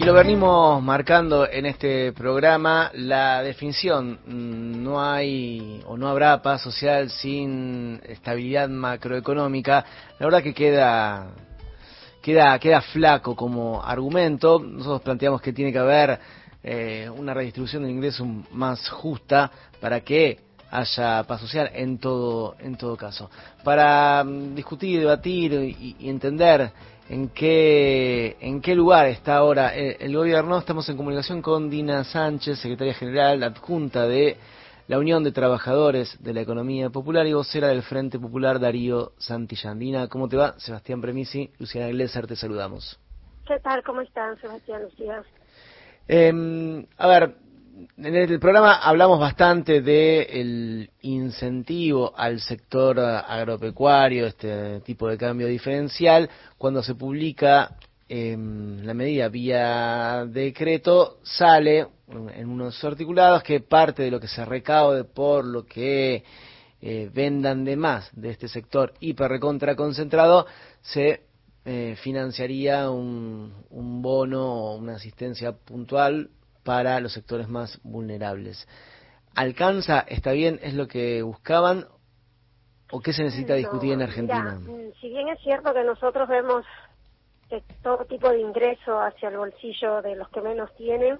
Y lo venimos marcando en este programa, la definición, mm, no hay o no habrá paz social sin estabilidad macroeconómica, la verdad que queda, queda, queda flaco como argumento, nosotros planteamos que tiene que haber eh, una redistribución del ingreso más justa para que haya paz social en todo, en todo caso. Para mm, discutir, debatir y entender en qué, en qué lugar está ahora el, gobierno. Estamos en comunicación con Dina Sánchez, secretaria general adjunta de la Unión de Trabajadores de la Economía Popular y vocera del Frente Popular Darío Santillán. Dina, ¿cómo te va? Sebastián Premisi, Luciana Iglesias, te saludamos. ¿Qué tal? ¿Cómo están, Sebastián, Lucía? Eh, a ver, en el programa hablamos bastante del incentivo al sector agropecuario, este tipo de cambio diferencial, cuando se publica la medida vía decreto, sale en unos articulados que parte de lo que se recaude por lo que eh, vendan de más de este sector hiper concentrado, se eh, financiaría un, un bono o una asistencia puntual para los sectores más vulnerables. ¿Alcanza, está bien, es lo que buscaban o qué se necesita discutir en Argentina? Mm, si bien es cierto que nosotros vemos que todo tipo de ingreso hacia el bolsillo de los que menos tienen,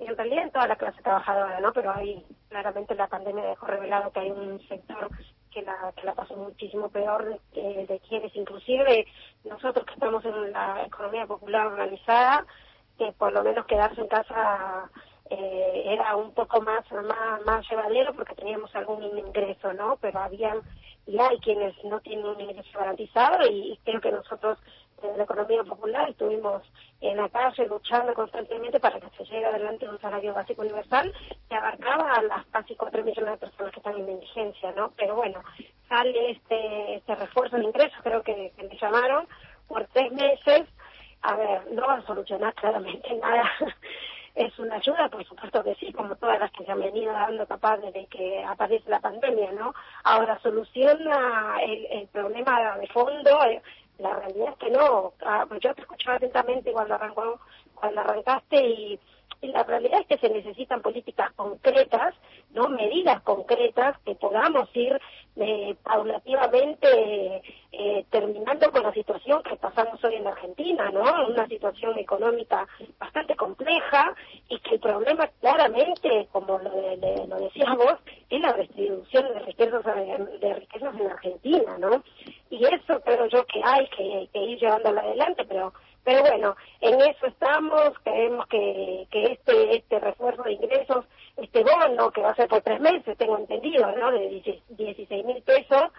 en realidad en toda la clase trabajadora, ¿no? Pero ahí claramente la pandemia dejó revelado que hay un sector que la, que la pasó muchísimo peor de, de quienes, inclusive nosotros que estamos en la economía popular organizada, que por lo menos quedarse en casa eh, era un poco más, más, más llevadero porque teníamos algún ingreso, ¿no? Pero habían y hay quienes no tienen un ingreso garantizado y, creo que nosotros desde la economía popular estuvimos en la calle luchando constantemente para que se llegue adelante un salario básico universal que abarcaba a las casi cuatro millones de personas que están en indigencia, ¿no? Pero bueno, sale este, este refuerzo de ingresos, creo que, que me llamaron, por tres meses a ver, no va a solucionar claramente nada. es una ayuda, por supuesto que sí, como todas las que se han venido dando capaz desde que aparece la pandemia, ¿no? Ahora, soluciona el, problema de fondo, eh, la realidad es que no. Ah, pues yo te escuchaba atentamente cuando arrancó, cuando arrancaste y y la realidad es que se necesitan políticas concretas, no medidas concretas que podamos ir eh, paulativamente eh, terminando con la situación que pasamos hoy en Argentina, ¿no? Una situación económica bastante compleja y que el problema claramente, como lo, lo decías vos, es la distribución de riquezas, de riquezas en Argentina, ¿no? Y eso creo yo que hay que, que ir llevándolo adelante, pero pero bueno, en eso estamos, creemos que, que este, este refuerzo de ingresos, este bono que va a ser por tres meses, tengo entendido, ¿no? De 16 mil pesos,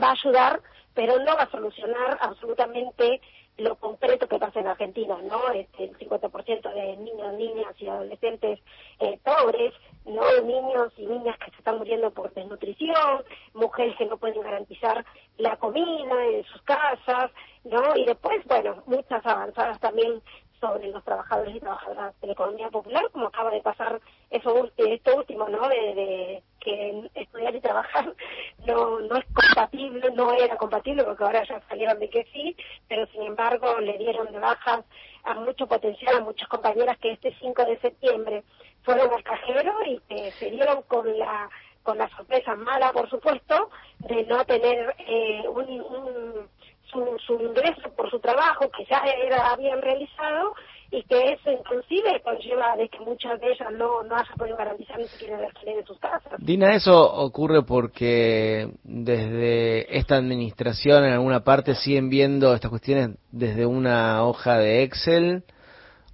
va a ayudar, pero no va a solucionar absolutamente lo concreto que pasa en Argentina, ¿no? Este, el 50% de niños, niñas y adolescentes eh, pobres, ¿no? Niños y niñas que se están muriendo por desnutrición, mujeres que no pueden garantizar la comida en sus casas, ¿no? Y después, bueno, muchas avanzadas también sobre los trabajadores y trabajadoras de la economía popular, como acaba de pasar eso esto último, ¿no? De, que estudiar y trabajar no no es compatible, no era compatible, porque ahora ya salieron de que sí, pero sin embargo le dieron de bajas a mucho potencial a muchas compañeras que este 5 de septiembre fueron al cajero y que se dieron con la con la sorpresa mala, por supuesto, de no tener eh, un, un su, ingreso por su trabajo que ya era, habían realizado y que eso inclusive conlleva de que muchas de ellas no, no hayan podido garantizar ni siquiera el alquiler de sus casas. Dina, eso ocurre porque desde esta administración en alguna parte siguen viendo estas cuestiones desde una hoja de Excel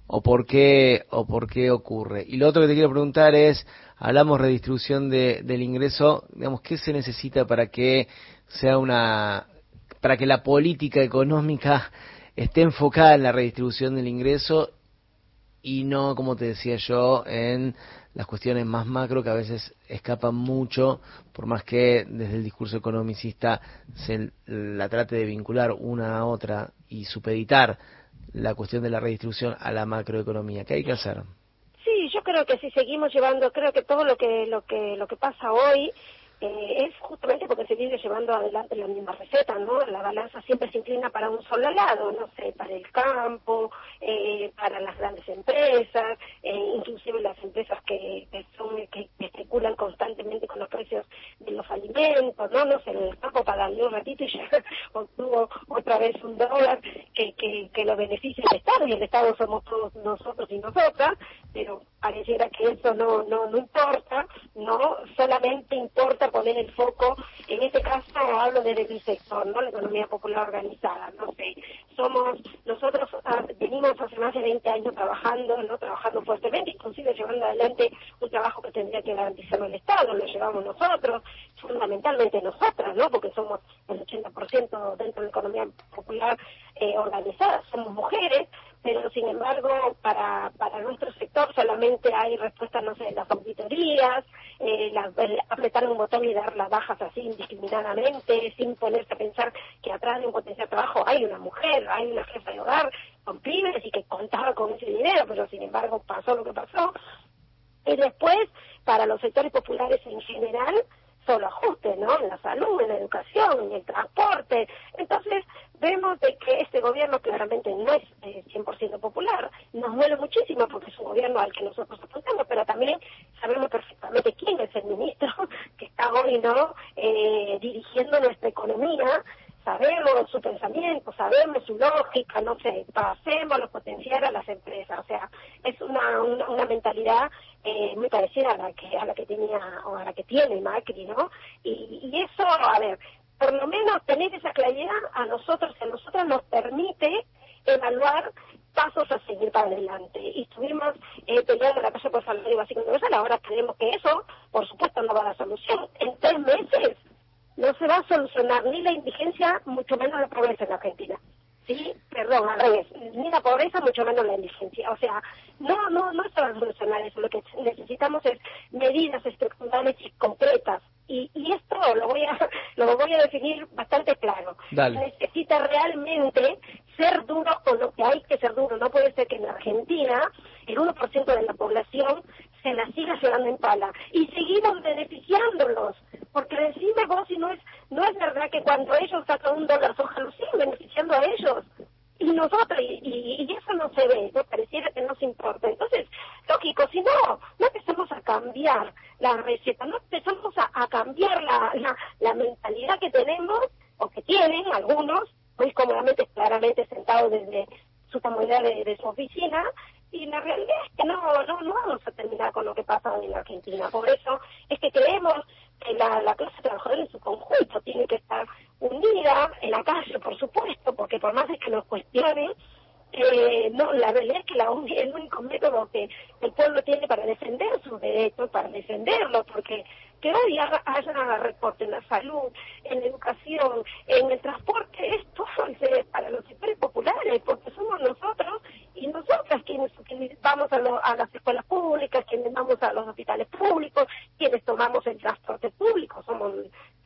o por qué o por qué ocurre. Y lo otro que te quiero preguntar es, hablamos redistribución de, del ingreso, digamos, ¿qué se necesita para que sea una para que la política económica esté enfocada en la redistribución del ingreso y no, como te decía yo, en las cuestiones más macro que a veces escapan mucho, por más que desde el discurso economicista se la trate de vincular una a otra y supeditar la cuestión de la redistribución a la macroeconomía. ¿Qué hay que hacer? Sí, yo creo que si seguimos llevando, creo que todo lo que lo que lo que pasa hoy eh, es justamente porque se viene llevando adelante la misma receta, ¿no? La balanza siempre se inclina para un solo lado, no sé, para el campo, eh, para las grandes empresas, eh, inclusive las empresas que, son que, especulan constantemente con los precios de los alimentos, ¿no? No sé, el campo para un ratito y ya obtuvo otra vez un dólar que, que, que lo beneficia el Estado y el Estado somos todos nosotros y nosotras, pero pareciera que eso no, no, no importa, no solamente importa poner el foco, en este caso hablo desde mi sector, ¿no? La economía popular organizada, no sé, somos, nosotros ah, venimos hace más de 20 años trabajando, ¿no? Trabajando fuertemente, inclusive llevando adelante un trabajo que tendría que garantizar el Estado, lo llevamos nosotros, fundamentalmente nosotras, ¿no? Porque somos el 80% dentro de la economía popular eh, organizada, somos mujeres, pero sin embargo para, para nuestro sector solamente hay respuestas, no sé, de las auditorías, eh, apretar un botón y dar las bajas así indiscriminadamente, sin ponerse a pensar que atrás de un potencial trabajo hay una mujer, hay una jefa de hogar con pibes y que contaba con ese dinero, pero sin embargo pasó lo que pasó. Y después, para los sectores populares en general, solo ajustes, ¿no? En la salud, en la educación, en el transporte. Entonces, vemos de que este gobierno claramente no es eh, 100% popular. Nos duele muchísimo porque es un gobierno al que nosotros apuntamos, pero también sabemos perfectamente quién es el ministro que está hoy, ¿no? Eh, dirigiendo nuestra economía sabemos su pensamiento, sabemos su lógica, no sé, pasemos los potenciar a las empresas. O sea, es una, una, mentalidad eh, muy parecida a la que a la que tenía o a la que tiene Macri, ¿no? Y, y eso, a ver, por lo menos tener esa claridad a nosotros a nosotras nos permite evaluar pasos a seguir para adelante. Y estuvimos eh, peleando la casa por salario básico universal, ahora creemos que eso, por supuesto, no va a dar solución. En tres meses no se va a solucionar ni la indigencia, mucho menos la pobreza en Argentina. Sí, perdón, al revés, ni la pobreza, mucho menos la indigencia. O sea, no, no, no se va a solucionar eso. Lo que necesitamos es medidas estructurales y concretas. Y, y esto lo voy a lo voy a definir bastante claro. Necesita realmente ser duro con lo que hay que ser duro. No puede ser que en Argentina el 1% de la población se la siga llevando en pala y seguimos beneficiándolos porque decime vos si no es no es verdad que cuando ellos sacan un dólar soja lo siguen beneficiando a ellos. Y nosotros y, y, eso no se ve no pareciera que nos importa. Entonces lógico si no no empezamos a cambiar la receta no empezamos a, cambiar la, mentalidad que tenemos o que tienen algunos muy cómodamente claramente sentados desde su comodidad de su oficina y la realidad es que no, no, no vamos a terminar con lo que pasa en Argentina. Por eso es que creemos la, la clase trabajadora en su conjunto tiene que estar unida en la calle, por supuesto, porque por más de que nos cuestionen, eh, no, la realidad es que la, el único método que el pueblo tiene para defender sus derechos, para defenderlo, porque que hoy haya recorte en la salud, en la educación, en el transporte, es para los sectores populares, porque somos nosotros y nosotras quienes, vamos a, a las escuelas públicas, quienes vamos a los hospitales públicos, quienes tomamos el transporte público, somos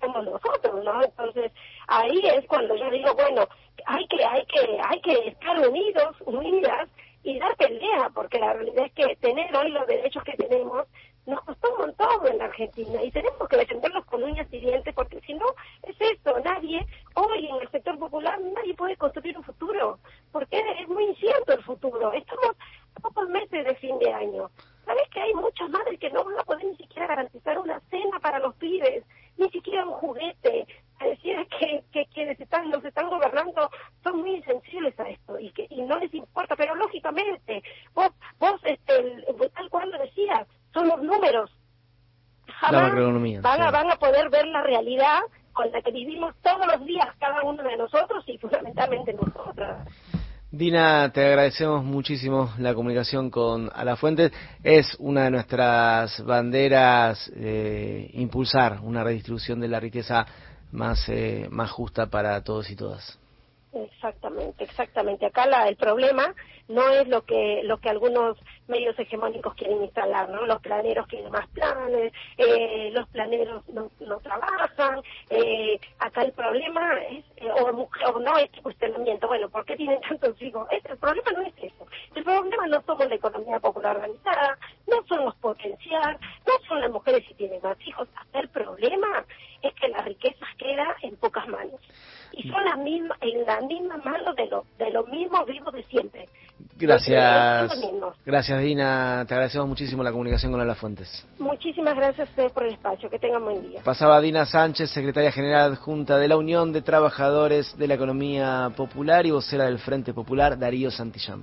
somos nosotros, ¿no? Entonces ahí es cuando yo digo, bueno, hay que hay que hay que estar unidos, unidas y dar pelea, porque la realidad es que tener hoy los derechos que tenemos nos costó un montón en la Argentina y tenemos que defenderlos con uñas y dientes porque si no es eso, nadie, hoy en el sector popular nadie puede construir un futuro porque es muy incierto el futuro. Estamos a pocos meses de fin de año. ¿Sabes que hay muchas madres que no van a poder ni siquiera garantizar una cena para los pibes, ni siquiera un juguete? Pareciera que, que quienes están, nos están gobernando son a esto y que y no les importa, pero lógicamente, vos, vos este, tal cual lo decías, son los números. Jamás van, a, van a poder ver la realidad con la que vivimos todos los días cada uno de nosotros y fundamentalmente nosotras. Dina, te agradecemos muchísimo la comunicación con Alafuentes. Es una de nuestras banderas eh, impulsar una redistribución de la riqueza más, eh, más justa para todos y todas. Exactamente, exactamente. Acá la, el problema no es lo que lo que algunos medios hegemónicos quieren instalar, ¿no? Los planeros quieren más planes, eh, los planeros no, trabajan. Eh, acá el problema es, eh, o, o, no es cuestionamiento, bueno, ¿por qué tienen tantos hijos? el problema no es eso. El problema no somos la economía popular organizada, no son los potenciar, no son las mujeres si tienen más hijos. Acá el problema la misma mano de, lo, de los mismos vivos de siempre. Gracias. Gracias, Dina. Te agradecemos muchísimo la comunicación con las Fuentes. Muchísimas gracias a ustedes por el espacio. Que tengan buen día. Pasaba Dina Sánchez, secretaria general adjunta de la Unión de Trabajadores de la Economía Popular y vocera del Frente Popular, Darío Santillán.